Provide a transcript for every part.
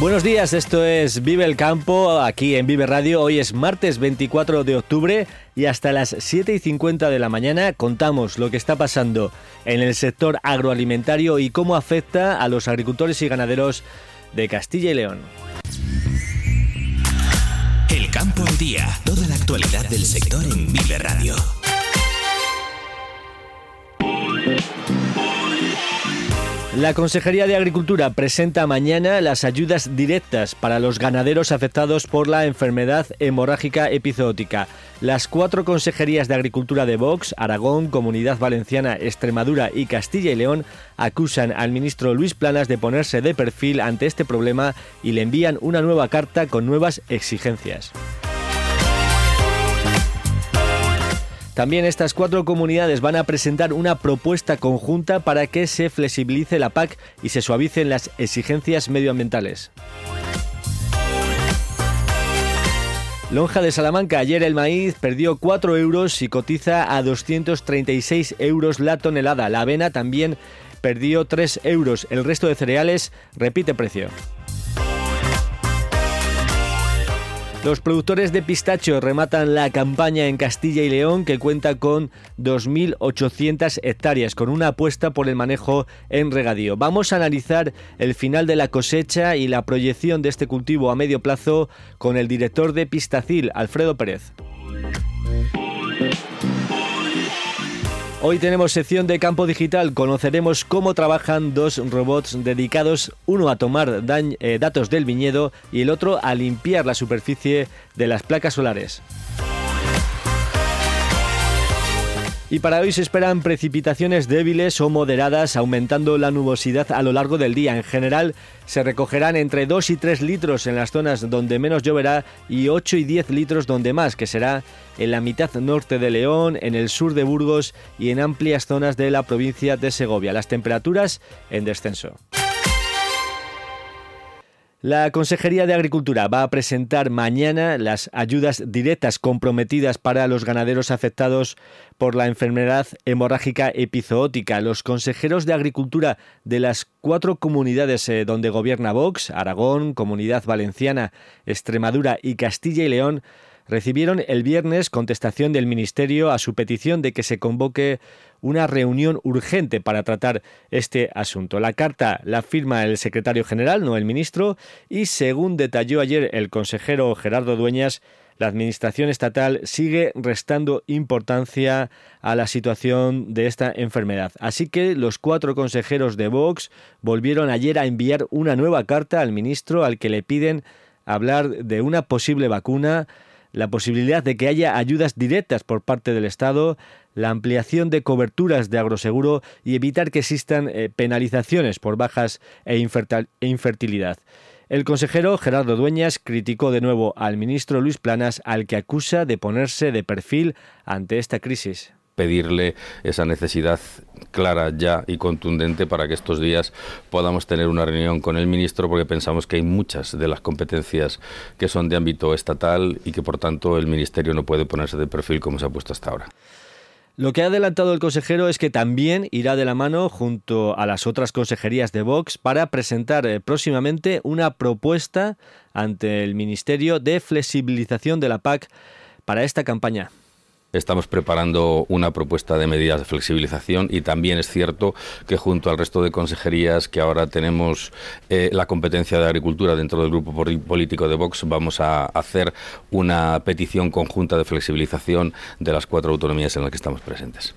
Buenos días, esto es Vive el Campo, aquí en Vive Radio. Hoy es martes 24 de octubre y hasta las 7 y 50 de la mañana contamos lo que está pasando en el sector agroalimentario y cómo afecta a los agricultores y ganaderos de Castilla y León. El campo al día, toda la actualidad del sector en Vive Radio. La Consejería de Agricultura presenta mañana las ayudas directas para los ganaderos afectados por la enfermedad hemorrágica epizootica. Las cuatro consejerías de Agricultura de Vox, Aragón, Comunidad Valenciana, Extremadura y Castilla y León acusan al ministro Luis Planas de ponerse de perfil ante este problema y le envían una nueva carta con nuevas exigencias. También estas cuatro comunidades van a presentar una propuesta conjunta para que se flexibilice la PAC y se suavicen las exigencias medioambientales. Lonja de Salamanca, ayer el maíz perdió 4 euros y cotiza a 236 euros la tonelada. La avena también perdió 3 euros. El resto de cereales repite precio. Los productores de pistacho rematan la campaña en Castilla y León que cuenta con 2.800 hectáreas con una apuesta por el manejo en regadío. Vamos a analizar el final de la cosecha y la proyección de este cultivo a medio plazo con el director de Pistacil, Alfredo Pérez. Hoy tenemos sección de campo digital. Conoceremos cómo trabajan dos robots dedicados, uno a tomar eh, datos del viñedo y el otro a limpiar la superficie de las placas solares. Y para hoy se esperan precipitaciones débiles o moderadas, aumentando la nubosidad a lo largo del día. En general, se recogerán entre 2 y 3 litros en las zonas donde menos lloverá y 8 y 10 litros donde más, que será en la mitad norte de León, en el sur de Burgos y en amplias zonas de la provincia de Segovia. Las temperaturas en descenso. La Consejería de Agricultura va a presentar mañana las ayudas directas comprometidas para los ganaderos afectados por la enfermedad hemorrágica epizootica. Los consejeros de Agricultura de las cuatro comunidades eh, donde gobierna Vox, Aragón, Comunidad Valenciana, Extremadura y Castilla y León, recibieron el viernes contestación del Ministerio a su petición de que se convoque una reunión urgente para tratar este asunto. La carta la firma el secretario general, no el ministro, y según detalló ayer el consejero Gerardo Dueñas, la Administración estatal sigue restando importancia a la situación de esta enfermedad. Así que los cuatro consejeros de Vox volvieron ayer a enviar una nueva carta al ministro al que le piden hablar de una posible vacuna la posibilidad de que haya ayudas directas por parte del Estado, la ampliación de coberturas de agroseguro y evitar que existan eh, penalizaciones por bajas e, e infertilidad. El consejero Gerardo Dueñas criticó de nuevo al ministro Luis Planas, al que acusa de ponerse de perfil ante esta crisis pedirle esa necesidad clara ya y contundente para que estos días podamos tener una reunión con el ministro porque pensamos que hay muchas de las competencias que son de ámbito estatal y que por tanto el ministerio no puede ponerse de perfil como se ha puesto hasta ahora. Lo que ha adelantado el consejero es que también irá de la mano junto a las otras consejerías de Vox para presentar eh, próximamente una propuesta ante el Ministerio de flexibilización de la PAC para esta campaña. Estamos preparando una propuesta de medidas de flexibilización y también es cierto que junto al resto de consejerías que ahora tenemos eh, la competencia de agricultura dentro del grupo político de Vox, vamos a hacer una petición conjunta de flexibilización de las cuatro autonomías en las que estamos presentes.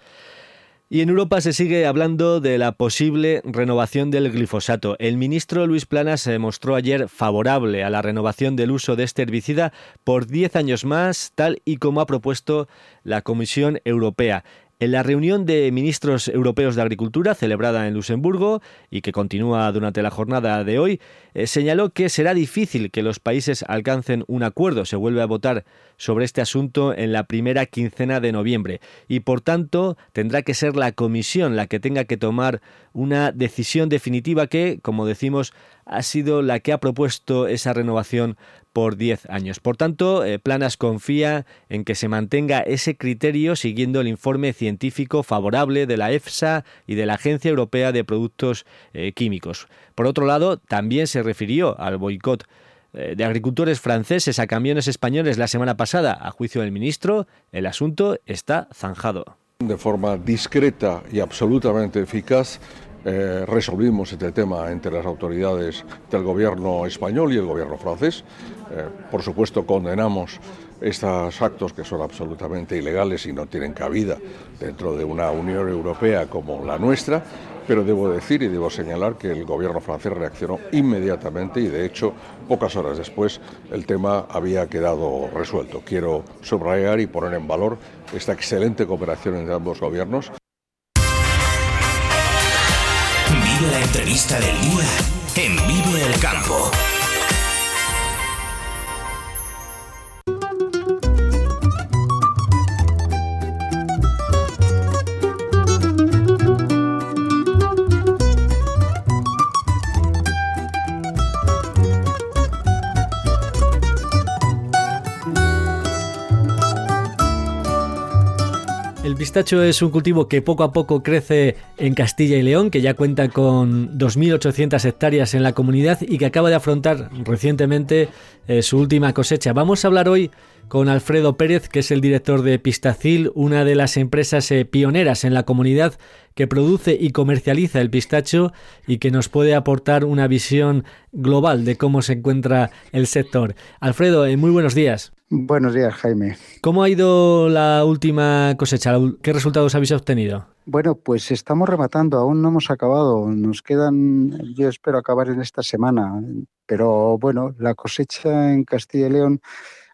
Y en Europa se sigue hablando de la posible renovación del glifosato. El ministro Luis Planas se mostró ayer favorable a la renovación del uso de este herbicida por 10 años más, tal y como ha propuesto la Comisión Europea. En la reunión de ministros europeos de Agricultura celebrada en Luxemburgo y que continúa durante la jornada de hoy, eh, señaló que será difícil que los países alcancen un acuerdo. Se vuelve a votar sobre este asunto en la primera quincena de noviembre y por tanto tendrá que ser la Comisión la que tenga que tomar una decisión definitiva que, como decimos, ha sido la que ha propuesto esa renovación por 10 años. Por tanto, eh, Planas confía en que se mantenga ese criterio siguiendo el informe científico favorable de la EFSA y de la Agencia Europea de Productos eh, Químicos. Por otro lado, también se refirió al boicot eh, de agricultores franceses a camiones españoles la semana pasada. A juicio del ministro, el asunto está zanjado. De forma discreta y absolutamente eficaz, eh, resolvimos este tema entre las autoridades del gobierno español y el gobierno francés. Eh, por supuesto, condenamos estos actos que son absolutamente ilegales y no tienen cabida dentro de una Unión Europea como la nuestra, pero debo decir y debo señalar que el gobierno francés reaccionó inmediatamente y de hecho pocas horas después el tema había quedado resuelto. Quiero subrayar y poner en valor esta excelente cooperación entre ambos gobiernos. La entrevista del día en Vive el Campo. Pistacho es un cultivo que poco a poco crece en Castilla y León, que ya cuenta con 2.800 hectáreas en la comunidad y que acaba de afrontar recientemente eh, su última cosecha. Vamos a hablar hoy con Alfredo Pérez, que es el director de Pistacil, una de las empresas eh, pioneras en la comunidad que produce y comercializa el pistacho y que nos puede aportar una visión global de cómo se encuentra el sector. Alfredo, eh, muy buenos días. Buenos días, Jaime. ¿Cómo ha ido la última cosecha? ¿Qué resultados habéis obtenido? Bueno, pues estamos rematando, aún no hemos acabado. Nos quedan, yo espero acabar en esta semana, pero bueno, la cosecha en Castilla y León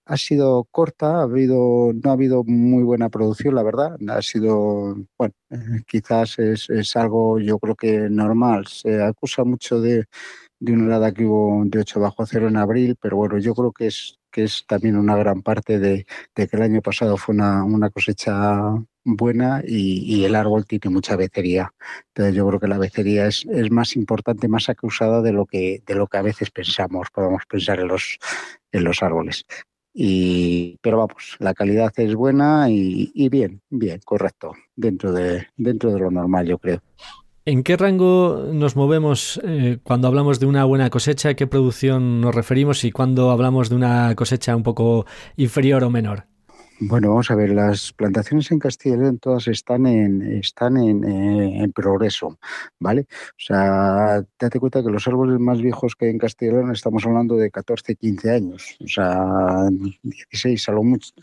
ha sido corta, ha habido, no ha habido muy buena producción, la verdad. Ha sido, bueno, eh, quizás es, es algo, yo creo que normal. Se acusa mucho de, de una helada que hubo de 8 bajo cero en abril, pero bueno, yo creo que es que es también una gran parte de, que el año pasado fue una, cosecha buena y, el árbol tiene mucha becería. Entonces yo creo que la becería es, es más importante, más acusada de lo que de lo que a veces pensamos, podemos pensar en los en los árboles. Y, pero vamos, la calidad es buena y, bien, bien, correcto, dentro de, dentro de lo normal, yo creo. ¿En qué rango nos movemos eh, cuando hablamos de una buena cosecha? ¿A qué producción nos referimos y cuando hablamos de una cosecha un poco inferior o menor? Bueno, vamos a ver, las plantaciones en Castilla León todas están en, están eh, en, progreso, ¿vale? O sea, date cuenta que los árboles más viejos que hay en Castilla y León estamos hablando de 14, 15 años, o sea, 16 a lo mucho.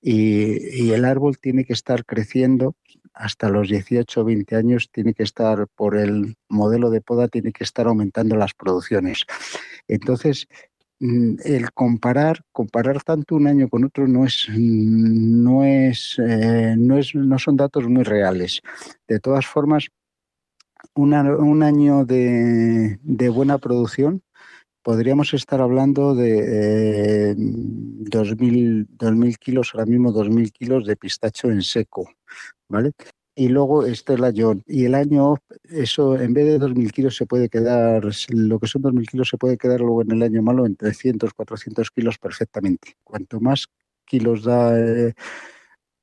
Y, el árbol tiene que estar creciendo hasta los 18 o 20 años tiene que estar, por el modelo de poda, tiene que estar aumentando las producciones. Entonces, el comparar, comparar tanto un año con otro no es, no es, eh, no es, no son datos muy reales. De todas formas, un año de, buena producción podríamos estar hablando de 2.000, eh, 2.000 kilos, ahora mismo 2.000 kilos de pistacho en seco, ¿vale? Y luego este el año, y el año, eso en vez de 2.000 kilos se puede quedar, lo que son 2.000 kilos se puede quedar luego en el año malo en 300, 400 kilos perfectamente. Cuanto más kilos da eh,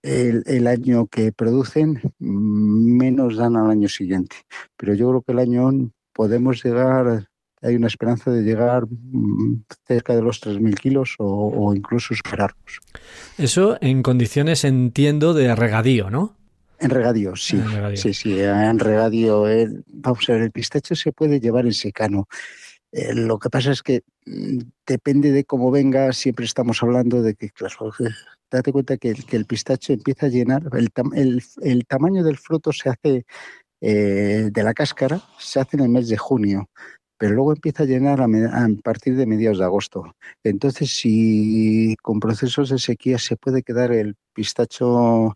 el, año que producen, menos dan al año siguiente. Pero yo creo que el año podemos llegar, hay una esperanza de llegar mm, cerca de los 3.000 kilos o, o incluso superarlos. Eso en condiciones, entiendo, de regadío, ¿no? En regadío, sí. Sí, sí, en regadío. vamos a ver, el pistacho se puede llevar en secano. Eh, lo que pasa es que mm, depende de cómo venga, siempre estamos hablando de que, claro, date cuenta que, que el pistacho empieza a llenar, el, el, tamaño del fruto se hace eh, de la cáscara, se hace en el mes de junio pero luego empieza a llenar a, a, partir de mediados de agosto. Entonces, si con procesos de sequía se puede quedar el pistacho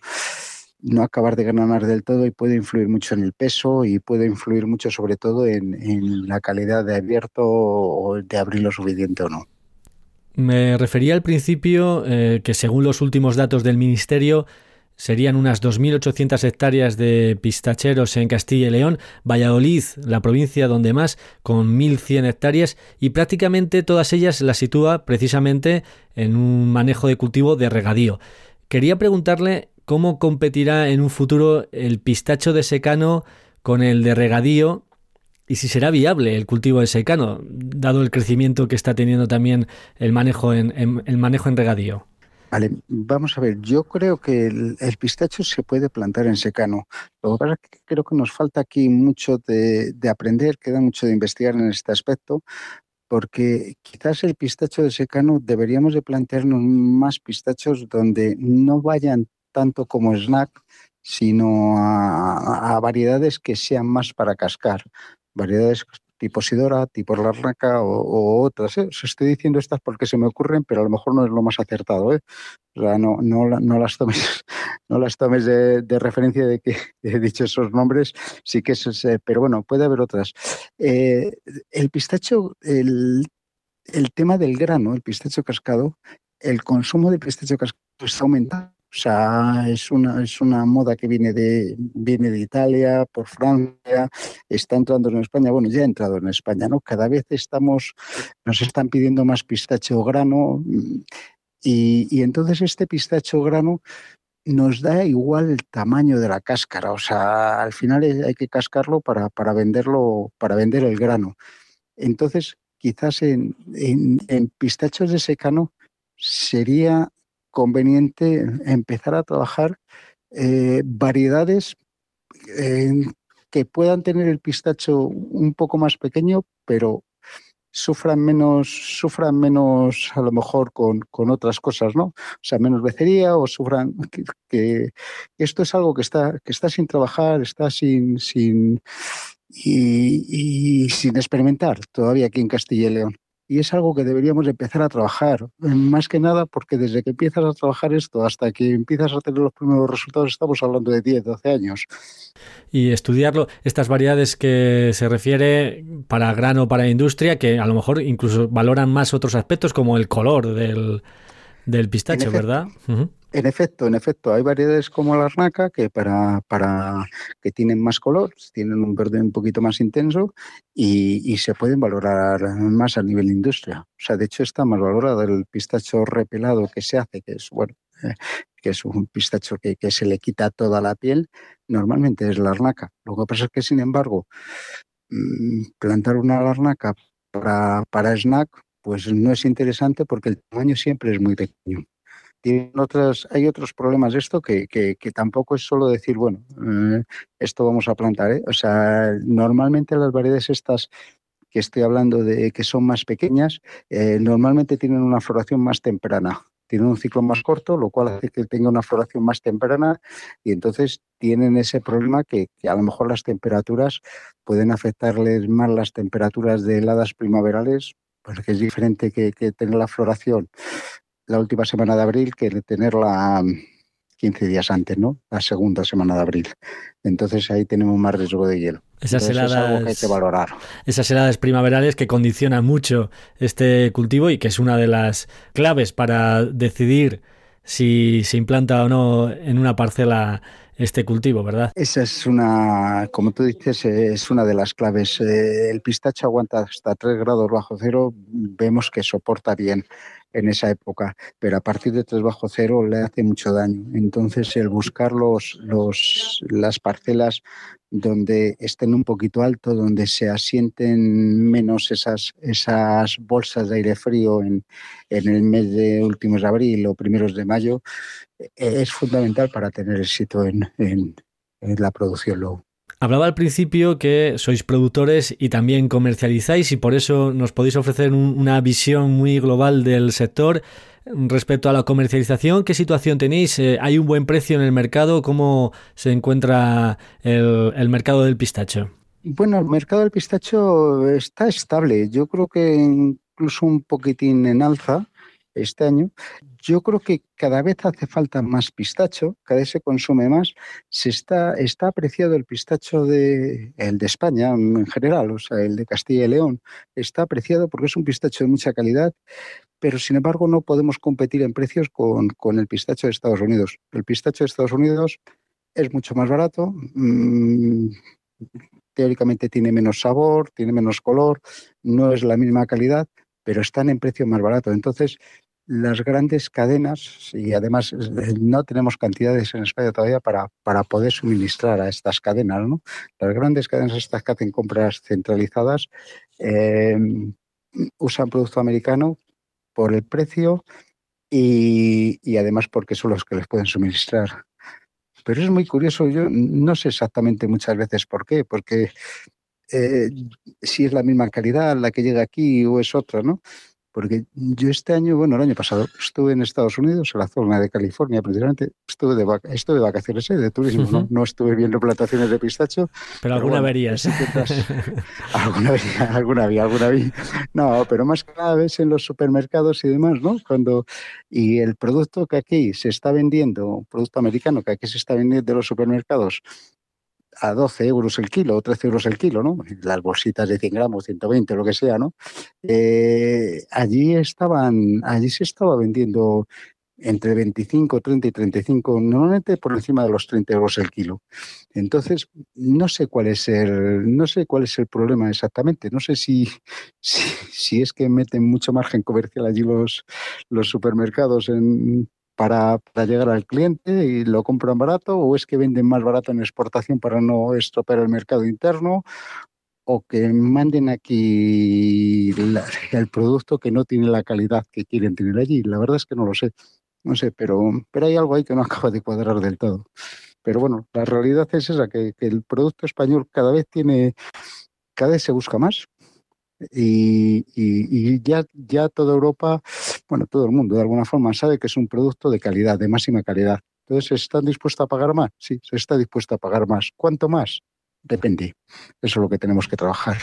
no acabar de ganar del todo y puede influir mucho en el peso y puede influir mucho sobre todo en, la calidad de abierto o de abrir lo suficiente o no. Me refería al principio eh, que según los últimos datos del Ministerio serían unas 2.800 hectáreas de pistacheros en Castilla y León, Valladolid, la provincia donde más, con 1.100 hectáreas y prácticamente todas ellas las sitúa precisamente en un manejo de cultivo de regadío. Quería preguntarle cómo competirá en un futuro el pistacho de secano con el de regadío y si será viable el cultivo de secano, dado el crecimiento que está teniendo también el manejo en, el manejo en regadío. Vale, vamos a ver, yo creo que el, pistacho se puede plantar en secano. Lo que pasa es que creo que nos falta aquí mucho de, de aprender, queda mucho de investigar en este aspecto, porque quizás el pistacho de secano deberíamos de plantearnos más pistachos donde no vayan tanto como snack, sino a, variedades que sean más para cascar. Variedades tipo Sidora, tipo Larnaca o, otras. ¿eh? Os estoy diciendo estas porque se me ocurren, pero a lo mejor no es lo más acertado. ¿eh? No, las tomes, de, referencia de que he dicho esos nombres, sí que es, pero bueno, puede haber otras. Eh, el pistacho, el tema del grano, el pistacho cascado, el consumo de pistacho cascado está aumentando o sea, es una, es una moda que viene de, viene de Italia, por Francia, está entrando en España, bueno, ya ha entrado en España, ¿no? Cada vez estamos, nos están pidiendo más pistacho grano y, y entonces este pistacho grano nos da igual el tamaño de la cáscara, o sea, al final hay que cascarlo para, para venderlo, para vender el grano. Entonces, quizás en, en, en pistachos de secano sería conveniente empezar a trabajar eh, variedades que puedan tener el pistacho un poco más pequeño, pero sufran menos, sufran menos a lo mejor con, otras cosas, ¿no? O sea, menos becería o sufran que, esto es algo que está, que está sin trabajar, está sin, sin y sin experimentar todavía aquí en Castilla y León y es algo que deberíamos empezar a trabajar, más que nada porque desde que empiezas a trabajar esto hasta que empiezas a tener los primeros resultados estamos hablando de 10, 12 años. Y estudiarlo, estas variedades que se refiere para grano, para industria, que a lo mejor incluso valoran más otros aspectos como el color del, del pistacho, ¿verdad? En efecto, en efecto, hay variedades como la arnaca que para, para que tienen más color, tienen un verde un poquito más intenso y, se pueden valorar más a nivel industria. O sea, de hecho está más valorado el pistacho repelado que se hace, que es bueno, eh, que es un pistacho que, se le quita toda la piel, normalmente es la arnaca. Lo que pasa es que, sin embargo, mm, plantar una arnaca para, para snack, pues no es interesante porque el tamaño siempre es muy pequeño otras, hay otros problemas de esto que, que, tampoco es solo decir, bueno, eh, esto vamos a plantar. ¿eh? O sea, normalmente las variedades estas que estoy hablando de que son más pequeñas, eh, normalmente tienen una floración más temprana. Tienen un ciclo más corto, lo cual hace que tenga una floración más temprana y entonces tienen ese problema que, a lo mejor las temperaturas pueden afectarles más las temperaturas de heladas primaverales, porque es diferente que, que tener la floración la última semana de abril que tenerla 15 mm, días antes, ¿no? La segunda semana de abril. Entonces ahí tenemos más riesgo de hielo. Esas heladas, es algo que hay que valorar. Esas heladas primaverales que condicionan mucho este cultivo y que es una de las claves para decidir si se implanta o no en una parcela este cultivo, ¿verdad? Esa es una, como tú dices, es una de las claves. Eh, el pistacho aguanta hasta 3 grados bajo cero, vemos que soporta bien en esa época, pero a partir de 3 bajo cero le hace mucho daño. Entonces, el buscar los, las parcelas donde estén un poquito alto, donde se asienten menos esas, esas bolsas de aire frío en, en el mes de últimos de abril o primeros de mayo, e-, es fundamental para tener éxito en, en, en la producción luego. Hablaba al principio que sois productores y también comercializáis y por eso nos podéis ofrecer una visión muy global del sector. Respecto a la comercialización, ¿qué situación tenéis? Eh, ¿Hay un buen precio en el mercado? ¿Cómo se encuentra el, mercado del pistacho? Bueno, el mercado del pistacho está estable. Yo creo que incluso un poquitín en alza este año. Yo creo que cada vez hace falta más pistacho, cada vez se consume más. Se está, está apreciado el pistacho de, el de España en general, o sea, el de Castilla y León. Está apreciado porque es un pistacho de mucha calidad, pero sin embargo no podemos competir en precios con, el pistacho de Estados Unidos. El pistacho de Estados Unidos es mucho más barato, mm, teóricamente tiene menos sabor, tiene menos color, no es la misma calidad, pero están en precio más barato. Entonces, las grandes cadenas, y además eh, no tenemos cantidades en España todavía para, para poder suministrar a estas cadenas, ¿no? Las grandes cadenas estas que hacen compras centralizadas eh, usan producto americano por el precio y, además porque son los que les pueden suministrar. Pero es muy curioso, yo no sé exactamente muchas veces por qué, porque eh, si es la misma calidad la que llega aquí o es otra, ¿no? Porque yo este año, bueno, el año pasado estuve en Estados Unidos, en la zona de California, precisamente, estuve de, de vacaciones, ¿eh? de turismo, ¿no? no estuve viendo plantaciones de pistacho. Pero, alguna verías. alguna vería, alguna vi, alguna vi. No, pero más cada vez en los supermercados y demás, ¿no? Cuando, y el producto que aquí se está vendiendo, producto americano que aquí se está vendiendo de los supermercados, a 12 euros el kilo o 13 euros el kilo, ¿no? Las bolsitas de 100 gramos, 120, lo que sea, ¿no? Eh, allí estaban, allí se estaba vendiendo entre 25, 30 y 35, normalmente por encima de los 30 euros el kilo. Entonces, no sé cuál es el, no sé cuál es el problema exactamente. No sé si, si, es que meten mucho margen comercial allí los, los supermercados en, para, llegar al cliente y lo compran barato o es que venden más barato en exportación para no estropear el mercado interno o que manden aquí el producto que no tiene la calidad que quieren tener allí. La verdad es que no lo sé, no sé, pero, pero hay algo ahí que no acaba de cuadrar del todo. Pero bueno, la realidad es esa, que, que el producto español cada vez tiene, cada vez se busca más y, ya, toda Europa, bueno, todo el mundo de alguna forma sabe que es un producto de calidad, de máxima calidad. Entonces, ¿están dispuestos a pagar más? Sí, se está dispuesto a pagar más. ¿Cuánto más? Depende. Eso es lo que tenemos que trabajar.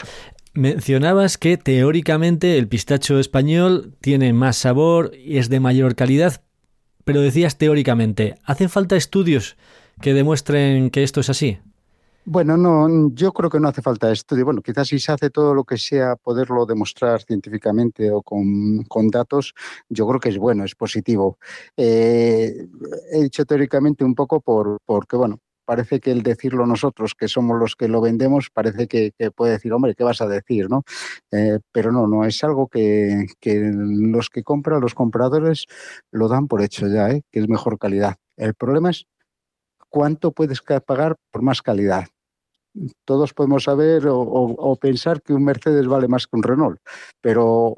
Mencionabas que teóricamente el pistacho español tiene más sabor y es de mayor calidad, pero decías teóricamente, ¿hacen falta estudios que demuestren que esto es así? Bueno, no, yo creo que no hace falta estudio. Bueno, quizás si se hace todo lo que sea poderlo demostrar científicamente o con, datos, yo creo que es bueno, es positivo. Eh, he dicho teóricamente un poco por, porque, bueno, parece que el decirlo nosotros, que somos los que lo vendemos, parece que, puede decir, hombre, ¿qué vas a decir? ¿no? Eh, pero no, no, es algo que, que, los que compran, los compradores, lo dan por hecho ya, ¿eh? que es mejor calidad. El problema es cuánto puedes pagar por más calidad todos podemos saber o, pensar que un Mercedes vale más que un Renault, pero,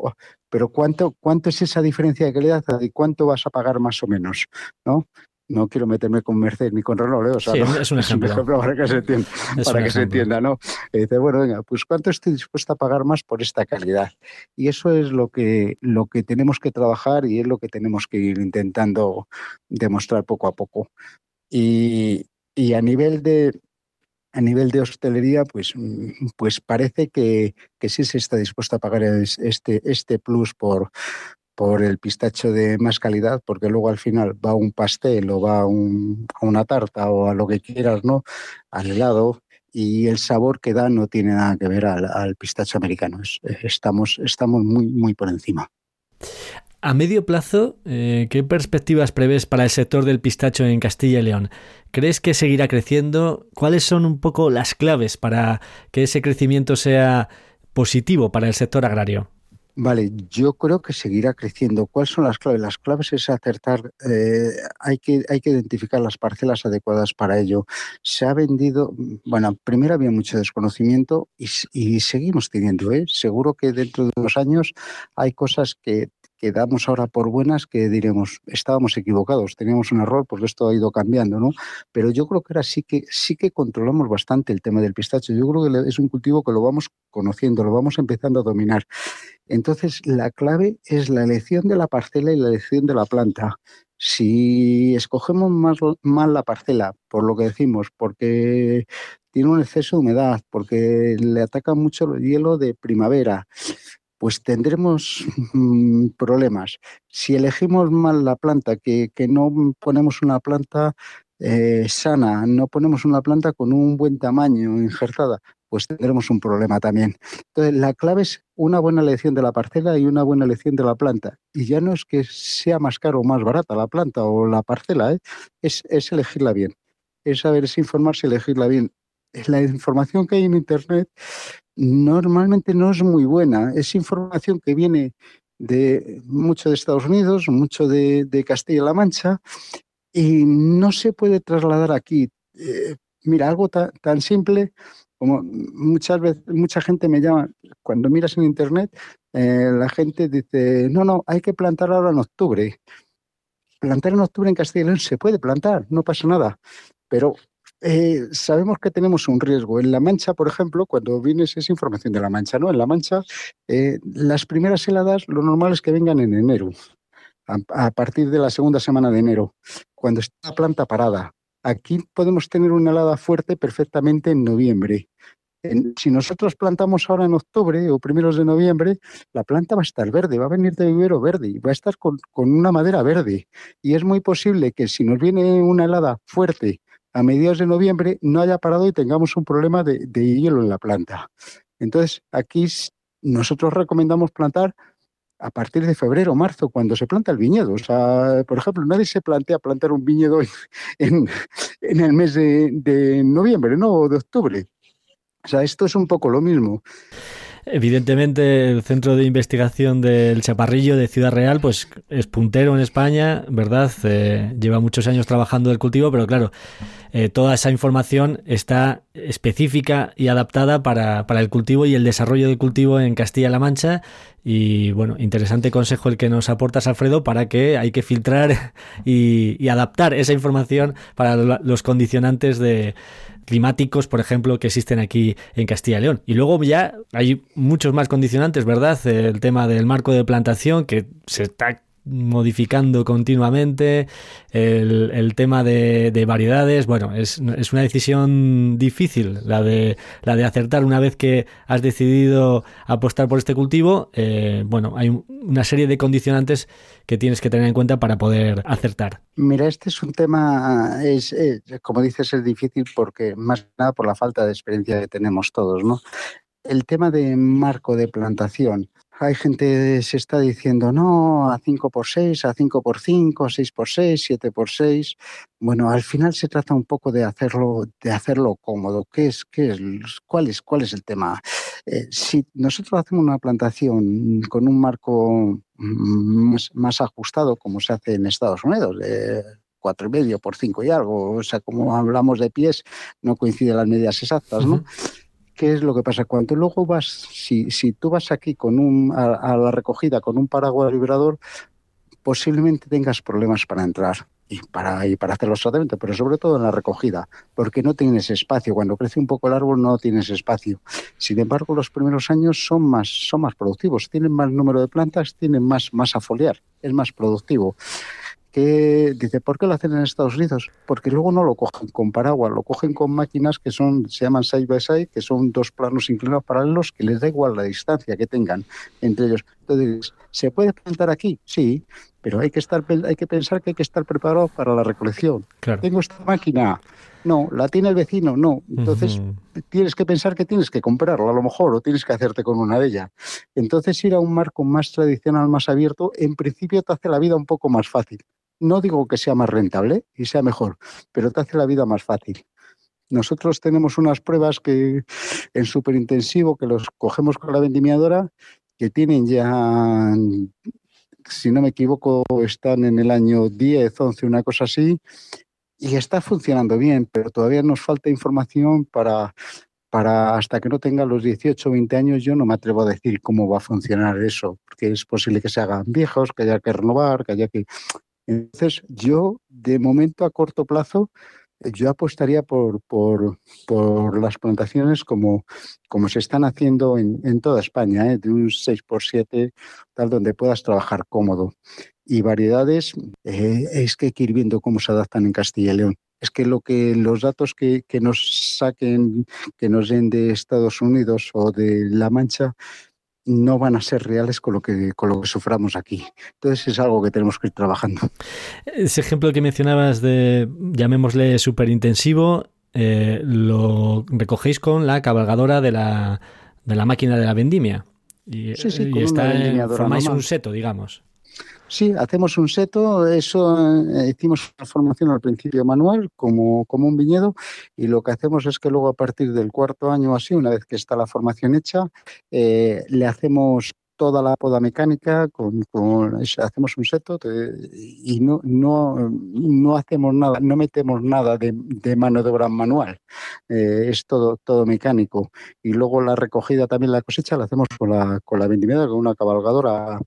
pero ¿cuánto, ¿cuánto es esa diferencia de calidad y cuánto vas a pagar más o menos? ¿no? no quiero meterme con Mercedes ni con Renault, ¿eh? o sea, es un ejemplo. para que se entienda, para que se entienda ¿no? dice, bueno, venga, pues cuánto estoy dispuesto a pagar más por esta calidad. Y eso es lo que, lo que tenemos que trabajar y es lo que tenemos que ir intentando demostrar poco a poco. Y, y a nivel de, a nivel de hostelería, pues, mm, pues parece que, que sí se está dispuesto a pagar este, este plus por, por el pistacho de más calidad, porque luego al final va un pastel o va a una tarta o a lo que quieras, ¿no? Al helado, y el sabor que da no tiene nada que ver al, al pistacho americano. Estamos, estamos muy, muy por encima. A medio plazo, eh, ¿qué perspectivas prevés para el sector del pistacho en Castilla y León? ¿Crees que seguirá creciendo? ¿Cuáles son un poco las claves para que ese crecimiento sea positivo para el sector agrario? Vale, yo creo que seguirá creciendo. ¿Cuáles son las claves? Las claves es acertar, eh, hay, que, hay que identificar las parcelas adecuadas para ello. Se ha vendido, bueno, primero había mucho desconocimiento y, seguimos teniendo, ¿eh? Seguro que dentro de unos años hay cosas que que damos ahora por buenas que diremos, estábamos equivocados, teníamos un error, porque esto ha ido cambiando, ¿no? Pero yo creo que ahora sí que sí que controlamos bastante el tema del pistacho. Yo creo que es un cultivo que lo vamos conociendo, lo vamos empezando a dominar. Entonces, la clave es la elección de la parcela y la elección de la planta. Si escogemos más, mal la parcela, por lo que decimos, porque tiene un exceso de humedad, porque le ataca mucho el hielo de primavera, pues tendremos mm, problemas. Si elegimos mal la planta, que, no ponemos una planta eh, sana, no ponemos una planta con un buen tamaño injertada, pues tendremos un problema también. Entonces, la clave es una buena elección de la parcela y una buena elección de la planta. Y ya no es que sea más caro o más barata la planta o la parcela, ¿eh? es, elegirla bien. Es saber, es informarse elegirla bien. La información que hay en Internet normalmente no es muy buena. Es información que viene de mucho de Estados Unidos, mucho de, Castilla-La Mancha, y no se puede trasladar aquí. Eh, mira, algo tan, simple como muchas veces, mucha gente me llama, cuando miras en internet, eh, la gente dice, no, no, hay que plantar ahora en octubre. Plantar en octubre en Castilla y León se puede plantar, no pasa nada, pero eh, sabemos que tenemos un riesgo. En La Mancha, por ejemplo, cuando vienes, es información de La Mancha, ¿no? En La Mancha, eh, las primeras heladas, lo normal es que vengan en enero, a, partir de la segunda semana de enero, cuando está la planta parada. Aquí podemos tener una helada fuerte perfectamente en noviembre. si nosotros plantamos ahora en octubre o primeros de noviembre, la planta va a estar verde, va a venir de vivero verde y va a estar con, con una madera verde. Y es muy posible que si nos viene una helada fuerte a mediados de noviembre no haya parado y tengamos un problema de, hielo en la planta. Entonces, aquí nosotros recomendamos plantar a partir de febrero o marzo, cuando se planta el viñedo. O sea, por ejemplo, nadie se plantea plantar un viñedo en, el mes de, noviembre, ¿no? O de octubre. O sea, esto es un poco lo mismo. Evidentemente, el Centro de Investigación del Chaparrillo de Ciudad Real, pues es puntero en España, ¿verdad? Eh, lleva muchos años trabajando el cultivo, pero claro, eh, toda esa información está específica y adaptada para, el cultivo y el desarrollo del cultivo en Castilla-La Mancha. Y bueno, interesante consejo el que nos aportas, Alfredo, para que hay que filtrar y, adaptar esa información para los condicionantes climáticos, por ejemplo, que existen aquí en Castilla y León. Y luego ya hay muchos más condicionantes, ¿verdad? El tema del marco de plantación que se está modificando continuamente, el, tema de, variedades, bueno, es, es, una decisión difícil la de, la de acertar una vez que has decidido apostar por este cultivo, eh, bueno, hay una serie de condicionantes que tienes que tener en cuenta para poder acertar. Mira, este es un tema, es, como dices, es difícil porque más nada por la falta de experiencia que tenemos todos, ¿no? El tema de marco de plantación, hay gente que se está diciendo, no, a 5 por 6, a 5 por 5, 6 por 6, 7 por 6. Bueno, al final se trata un poco de hacerlo, de hacerlo cómodo. ¿Qué es, qué es, cuál, es, cuál es el tema? Eh, si nosotros hacemos una plantación con un marco más, más ajustado, como se hace en Estados Unidos, de cuatro y medio por 5 y algo, o sea, como hablamos de pies, no coinciden las medidas exactas, ¿no? ¿Qué es lo que pasa? Cuando luego vas, si, si tú vas aquí con un, a, la recogida con un paraguas vibrador, posiblemente tengas problemas para entrar y para, y para hacer los tratamientos, pero sobre todo en la recogida, porque no tienes espacio. Cuando crece un poco el árbol no tienes espacio. Sin embargo, los primeros años son más, son más productivos, tienen más número de plantas, tienen más, más a foliar, es más productivo dice, ¿por qué lo hacen en Estados Unidos? Porque luego no lo cogen con paraguas, lo cogen con máquinas que son, se llaman side by side, que son dos planos inclinados paralelos que les da igual la distancia que tengan entre ellos. Entonces, ¿se puede plantar aquí? Sí, pero hay que estar, hay que pensar que hay que estar preparado para la recolección. Tengo esta máquina, no, la tiene el vecino, no. Entonces tienes que pensar que tienes que comprarla a lo mejor o tienes que hacerte con una de ellas. Entonces ir a un marco más tradicional, más abierto, en principio te hace la vida un poco más fácil. No digo que sea más rentable y sea mejor, pero te hace la vida más fácil. Nosotros tenemos unas pruebas que en superintensivo, que los cogemos con la vendimiadora, que tienen ya, si no me equivoco, están en el año 10, 11, una cosa así, y está funcionando bien, pero todavía nos falta información para, para hasta que no tenga los 18 o 20 años yo no me atrevo a decir cómo va a funcionar eso, porque es posible que se hagan viejos, que haya que renovar, que haya que... Entonces yo de momento a corto plazo yo apostaría por, por, por, las plantaciones como, como se están haciendo en, en toda España, ¿eh? de un 6x7, tal, donde puedas trabajar cómodo. Y variedades, eh, es que hay que ir viendo cómo se adaptan en Castilla y León. Es que lo que los datos que, que nos saquen, que nos den de Estados Unidos o de La Mancha, no van a ser reales con lo que con lo que suframos aquí. Entonces es algo que tenemos que ir trabajando. Ese ejemplo que mencionabas de llamémosle superintensivo, eh, lo recogéis con la cabalgadora de la, de la máquina de la vendimia. Y, sí, sí, y está formáis normal. un seto, digamos. Sí, hacemos un seto, eso eh, hicimos una formación al principio manual como, como un viñedo y lo que hacemos es que luego a partir del cuarto año así, una vez que está la formación hecha, eh, le hacemos toda la poda mecánica, con, con hacemos un seto y no, no, no hacemos nada, no metemos nada de, mano de obra manual, eh, es todo, todo mecánico. Y luego la recogida también la cosecha la hacemos con la, con la con una cabalgadora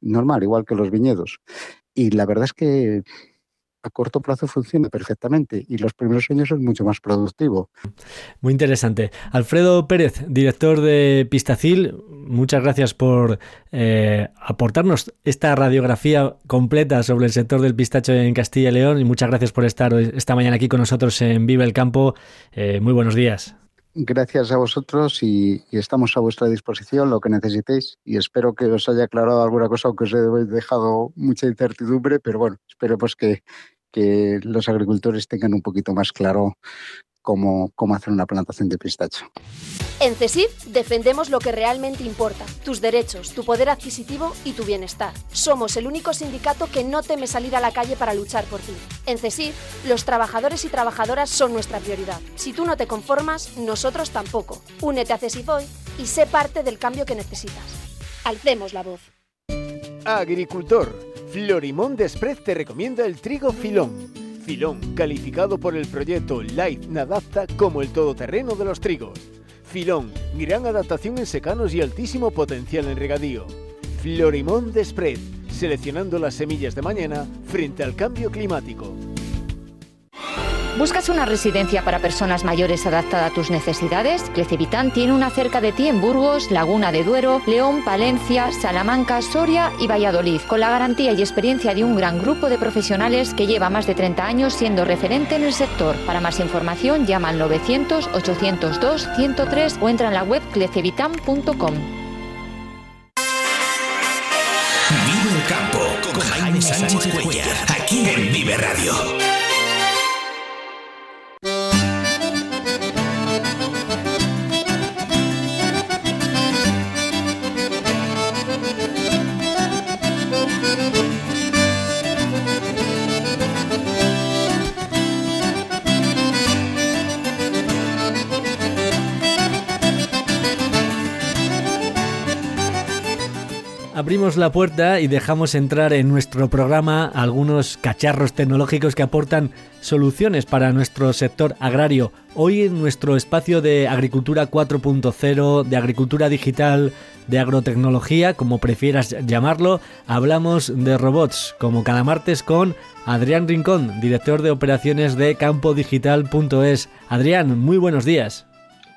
normal, igual que los viñedos. Y la verdad es que a corto plazo funciona perfectamente y los primeros años es mucho más productivo. Muy interesante. Alfredo Pérez, director de Pistacil, muchas gracias por eh, aportarnos esta radiografía completa sobre el sector del pistacho en Castilla y León y muchas gracias por estar esta mañana aquí con nosotros en Vive el Campo. Eh, muy buenos días. Gracias a vosotros y, estamos a vuestra disposición, lo que necesitéis. Y espero que os haya aclarado alguna cosa, aunque os he dejado mucha incertidumbre, pero bueno, espero pues que los agricultores tengan un poquito más claro cómo, cómo hacer una plantación de pistacho. En CESIF defendemos lo que realmente importa, tus derechos, tu poder adquisitivo y tu bienestar. Somos el único sindicato que no teme salir a la calle para luchar por ti. En CESIF, los trabajadores y trabajadoras son nuestra prioridad. Si tú no te conformas, nosotros tampoco. Únete a CESIF hoy y sé parte del cambio que necesitas. Alcemos la voz. Agricultor, Florimón Desprez te recomienda el trigo filón. Filón, calificado por el proyecto Light Nadapta como el todoterreno de los trigos. Filón, gran adaptación en secanos y altísimo potencial en regadío. Florimón Desprez, seleccionando las semillas de mañana frente al cambio climático. ¿Buscas una residencia para personas mayores adaptada a tus necesidades? Clecevitán tiene una cerca de ti en Burgos, Laguna de Duero, León, Palencia, Salamanca, Soria y Valladolid, con la garantía y experiencia de un gran grupo de profesionales que lleva más de 30 años siendo referente en el sector. Para más información llama al 900 802 103 o entra en la web clecevitan.com. Vive el campo con Jaime Sánchez Cuellar, aquí en Vive Radio. Abrimos la puerta y dejamos entrar en nuestro programa algunos cacharros tecnológicos que aportan soluciones para nuestro sector agrario. Hoy en nuestro espacio de agricultura 4.0, de agricultura digital, de agrotecnología, como prefieras llamarlo, hablamos de robots, como cada martes con Adrián Rincón, director de operaciones de campodigital.es. Adrián, muy buenos días.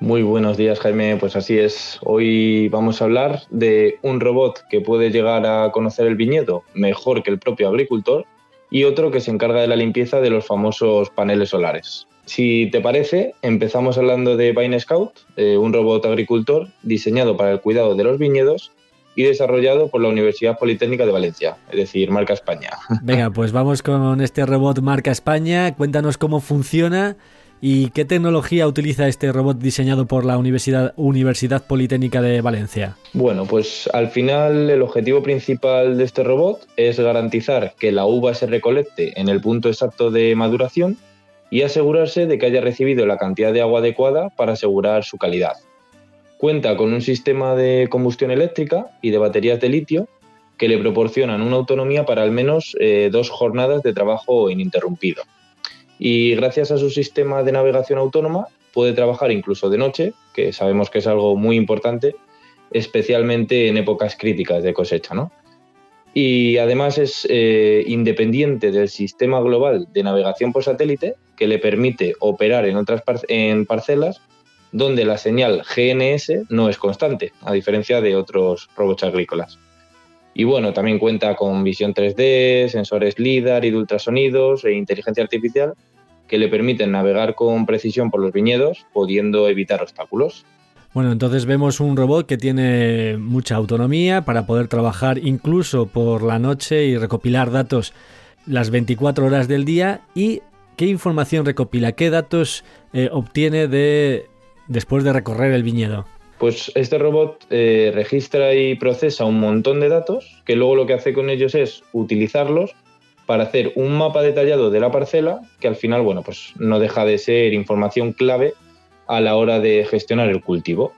Muy buenos días, Jaime. Pues así es. Hoy vamos a hablar de un robot que puede llegar a conocer el viñedo mejor que el propio agricultor y otro que se encarga de la limpieza de los famosos paneles solares. Si te parece, empezamos hablando de Vine Scout, eh, un robot agricultor diseñado para el cuidado de los viñedos y desarrollado por la Universidad Politécnica de Valencia, es decir, marca España. Venga, pues vamos con este robot marca España. Cuéntanos cómo funciona ¿Y qué tecnología utiliza este robot diseñado por la Universidad, Politécnica de Valencia? Bueno, pues al final el objetivo principal de este robot es garantizar que la uva se recolecte en el punto exacto de maduración y asegurarse de que haya recibido la cantidad de agua adecuada para asegurar su calidad. Cuenta con un sistema de combustión eléctrica y de baterías de litio que le proporcionan una autonomía para al menos eh, dos jornadas de trabajo ininterrumpido y gracias a su sistema de navegación autónoma puede trabajar incluso de noche, que sabemos que es algo muy importante, especialmente en épocas críticas de cosecha, ¿no? Y además es eh, independiente del sistema global de navegación por satélite que le permite operar en otras en parcelas donde la señal GNS no es constante, a diferencia de otros robots agrícolas. Y bueno, también cuenta con visión 3D, sensores LIDAR y de ultrasonidos e inteligencia artificial que le permiten navegar con precisión por los viñedos, pudiendo evitar obstáculos. Bueno, entonces vemos un robot que tiene mucha autonomía para poder trabajar incluso por la noche y recopilar datos las 24 horas del día. ¿Y qué información recopila? ¿Qué datos eh, obtiene de después de recorrer el viñedo? Pues este robot eh, registra y procesa un montón de datos que luego lo que hace con ellos es utilizarlos para hacer un mapa detallado de la parcela que al final, bueno, pues no deja de ser información clave a la hora de gestionar el cultivo.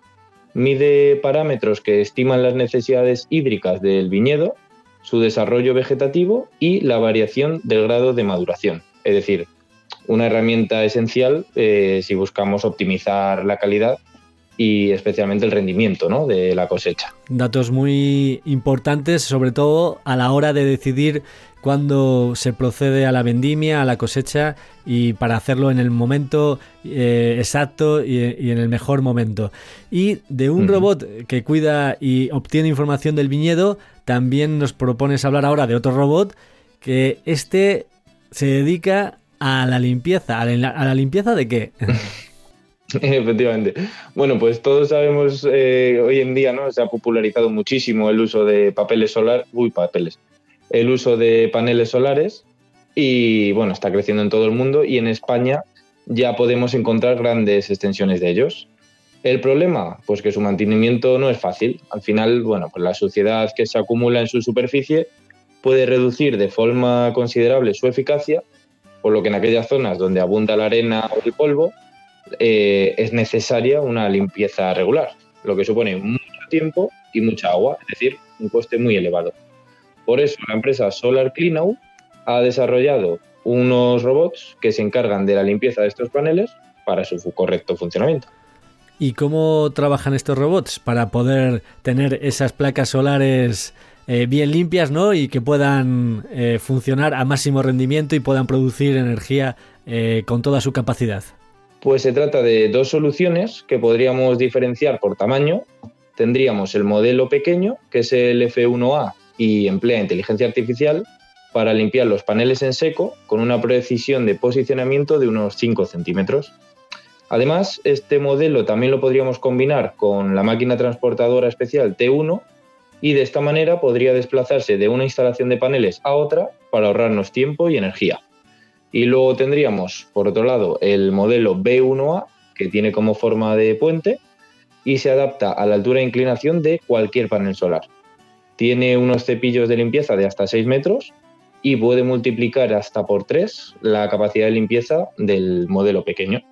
Mide parámetros que estiman las necesidades hídricas del viñedo, su desarrollo vegetativo y la variación del grado de maduración. Es decir, una herramienta esencial eh, si buscamos optimizar la calidad y especialmente el rendimiento ¿no? de la cosecha. Datos muy importantes, sobre todo a la hora de decidir cuándo se procede a la vendimia, a la cosecha y para hacerlo en el momento eh, exacto y, en el mejor momento. Y de un robot que cuida y obtiene información del viñedo, también nos propones hablar ahora de otro robot que este se dedica a la limpieza. ¿A la, limpieza de qué? Efectivamente. Bueno, pues todos sabemos eh, hoy en día, ¿no? Se ha popularizado muchísimo el uso de papeles solar, uy, papeles, el uso de paneles solares y bueno, está creciendo en todo el mundo y en España ya podemos encontrar grandes extensiones de ellos. El problema, pues que su mantenimiento no es fácil. Al final, bueno, pues la suciedad que se acumula en su superficie puede reducir de forma considerable su eficacia por lo que en aquellas zonas donde abunda la arena o el polvo eh, es necesaria una limpieza regular, lo que supone mucho tiempo y mucha agua, es decir, un coste muy elevado. Por eso la empresa Solar Cleanout ha desarrollado unos robots que se encargan de la limpieza de estos paneles para su correcto funcionamiento. ¿Y cómo trabajan estos robots para poder tener esas placas solares eh, bien limpias ¿no? y que puedan eh, funcionar a máximo rendimiento y puedan producir energía eh, con toda su capacidad? Pues se trata de dos soluciones que podríamos diferenciar por tamaño. Tendríamos el modelo pequeño, que es el F1A y emplea inteligencia artificial para limpiar los paneles en seco con una precisión de posicionamiento de unos 5 centímetros. Además, este modelo también lo podríamos combinar con la máquina transportadora especial T1 y de esta manera podría desplazarse de una instalación de paneles a otra para ahorrarnos tiempo y energía. Y luego tendríamos, por otro lado, el modelo B1A, que tiene como forma de puente y se adapta a la altura e inclinación de cualquier panel solar. Tiene unos cepillos de limpieza de hasta 6 metros y puede multiplicar hasta por 3 la capacidad de limpieza del modelo pequeño.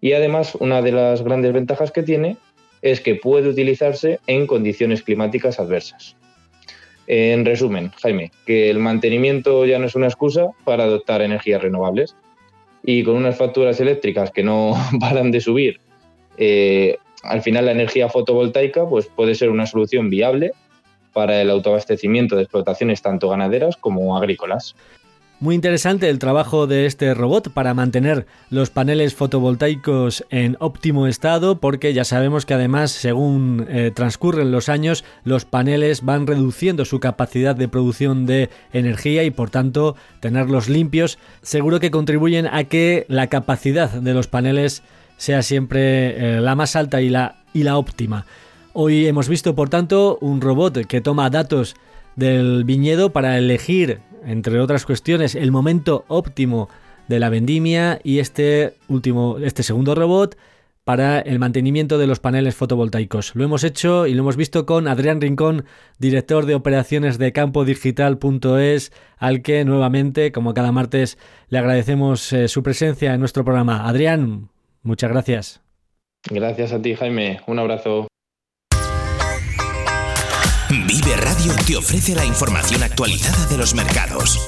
Y además, una de las grandes ventajas que tiene es que puede utilizarse en condiciones climáticas adversas. En resumen, Jaime, que el mantenimiento ya no es una excusa para adoptar energías renovables y con unas facturas eléctricas que no paran de subir, eh, al final la energía fotovoltaica pues, puede ser una solución viable para el autoabastecimiento de explotaciones tanto ganaderas como agrícolas. Muy interesante el trabajo de este robot para mantener los paneles fotovoltaicos en óptimo estado porque ya sabemos que además según eh, transcurren los años los paneles van reduciendo su capacidad de producción de energía y por tanto tenerlos limpios seguro que contribuyen a que la capacidad de los paneles sea siempre eh, la más alta y la, y la óptima. Hoy hemos visto por tanto un robot que toma datos del viñedo para elegir entre otras cuestiones, el momento óptimo de la vendimia y este último, este segundo robot para el mantenimiento de los paneles fotovoltaicos. Lo hemos hecho y lo hemos visto con Adrián Rincón, director de operaciones de campodigital.es, al que nuevamente, como cada martes, le agradecemos eh, su presencia en nuestro programa. Adrián, muchas gracias. Gracias a ti, Jaime. Un abrazo. Radio te ofrece la información actualizada de los mercados.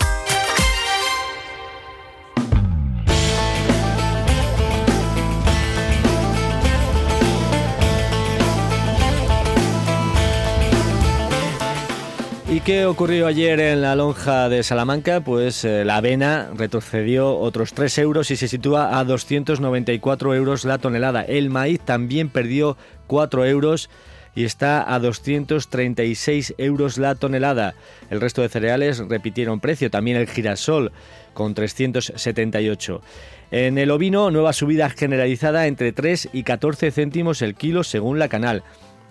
¿Y qué ocurrió ayer en la lonja de Salamanca? Pues eh, la avena retrocedió otros 3 euros y se sitúa a 294 euros la tonelada. El maíz también perdió 4 euros y está a 236 euros la tonelada. El resto de cereales repitieron precio, también el girasol con 378. En el ovino, nueva subida generalizada entre 3 y 14 céntimos el kilo según la canal.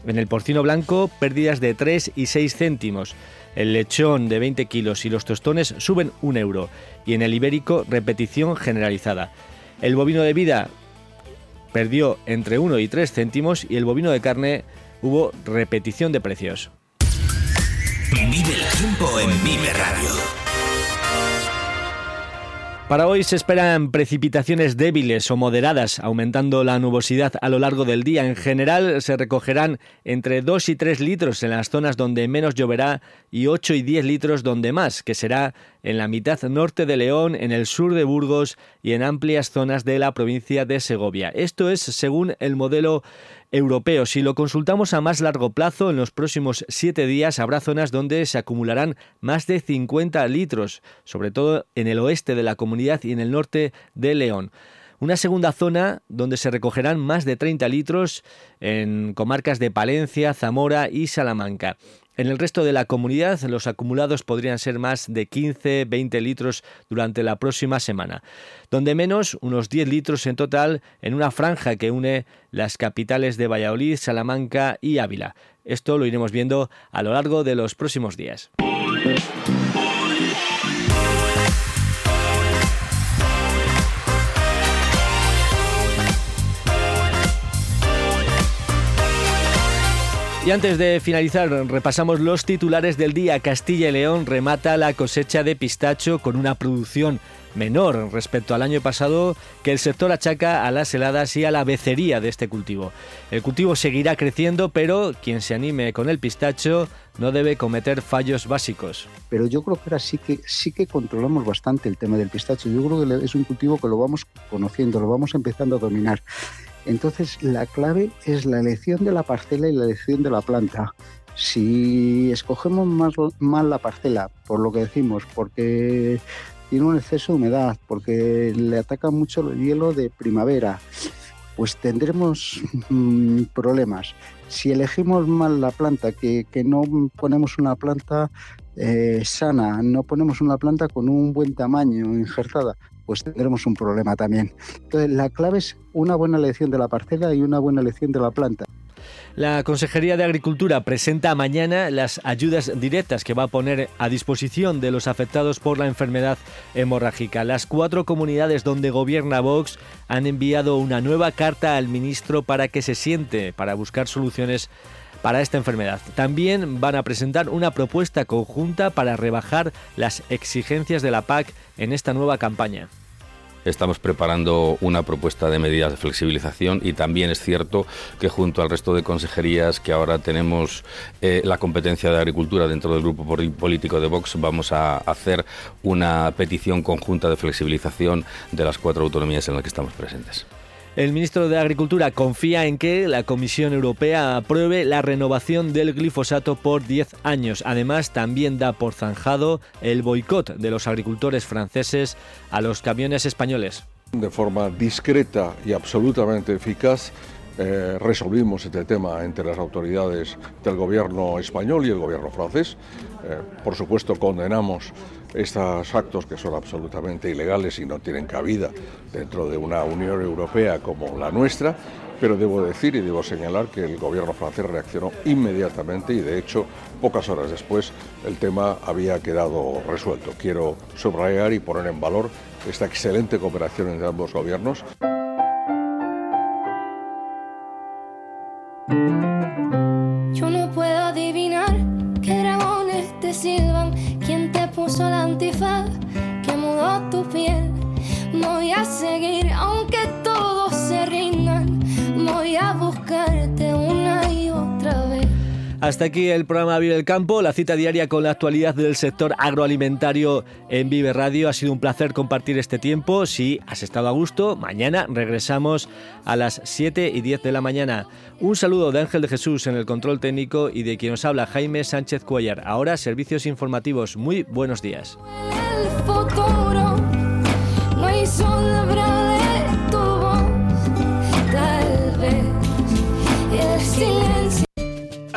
En el porcino blanco, pérdidas de 3 y 6 céntimos. El lechón de 20 kilos y los tostones suben un euro. Y en el ibérico, repetición generalizada. El bovino de vida perdió entre 1 y 3 céntimos y el bovino de carne hubo repetición de precios. Vive el tiempo en Vive Radio. Para hoy se esperan precipitaciones débiles o moderadas, aumentando la nubosidad a lo largo del día. En general se recogerán entre 2 y 3 litros en las zonas donde menos lloverá y 8 y 10 litros donde más, que será en la mitad norte de León, en el sur de Burgos y en amplias zonas de la provincia de Segovia. Esto es según el modelo europeo. Si lo consultamos a más largo plazo, en los próximos siete días habrá zonas donde se acumularán más de 50 litros, sobre todo en el oeste de la comunidad y en el norte de León. Una segunda zona donde se recogerán más de 30 litros en comarcas de Palencia, Zamora y Salamanca. En el resto de la comunidad, los acumulados podrían ser más de 15-20 litros durante la próxima semana, donde menos unos 10 litros en total en una franja que une las capitales de Valladolid, Salamanca y Ávila. Esto lo iremos viendo a lo largo de los próximos días. Y antes de finalizar, repasamos los titulares del día. Castilla y León remata la cosecha de pistacho con una producción menor respecto al año pasado que el sector achaca a las heladas y a la becería de este cultivo. El cultivo seguirá creciendo, pero quien se anime con el pistacho no debe cometer fallos básicos. Pero yo creo que ahora sí que sí que controlamos bastante el tema del pistacho. Yo creo que es un cultivo que lo vamos conociendo, lo vamos empezando a dominar. Entonces, la clave es la elección de la parcela y la elección de la planta. Si escogemos más, mal la parcela, por lo que decimos, porque tiene un exceso de humedad, porque le ataca mucho el hielo de primavera, pues tendremos mm, problemas. Si elegimos mal la planta, que, no ponemos una planta eh, sana, no ponemos una planta con un buen tamaño, injertada, pues tendremos un problema también. Entonces, la clave es una buena elección de la parcela y una buena elección de la planta. La Consejería de Agricultura presenta mañana las ayudas directas que va a poner a disposición de los afectados por la enfermedad hemorrágica. Las cuatro comunidades donde gobierna Vox han enviado una nueva carta al ministro para que se siente para buscar soluciones para esta enfermedad. También van a presentar una propuesta conjunta para rebajar las exigencias de la PAC en esta nueva campaña. Estamos preparando una propuesta de medidas de flexibilización y también es cierto que junto al resto de consejerías que ahora tenemos eh, la competencia de agricultura dentro del grupo político de Vox, vamos a hacer una petición conjunta de flexibilización de las cuatro autonomías en las que estamos presentes. El ministro de Agricultura confía en que la Comisión Europea apruebe la renovación del glifosato por 10 años. Además, también da por zanjado el boicot de los agricultores franceses a los camiones españoles. De forma discreta y absolutamente eficaz, eh, resolvimos este tema entre las autoridades del gobierno español y el gobierno francés. Eh, por supuesto, condenamos estos actos que son absolutamente ilegales y no tienen cabida dentro de una Unión Europea como la nuestra, pero debo decir y debo señalar que el gobierno francés reaccionó inmediatamente y de hecho pocas horas después el tema había quedado resuelto. Quiero subrayar y poner en valor esta excelente cooperación entre ambos gobiernos. Hasta aquí el programa Vive el Campo, la cita diaria con la actualidad del sector agroalimentario en Vive Radio. Ha sido un placer compartir este tiempo. Si has estado a gusto, mañana regresamos a las 7 y 10 de la mañana. Un saludo de Ángel de Jesús en el control técnico y de quien nos habla Jaime Sánchez Cuellar. Ahora servicios informativos. Muy buenos días.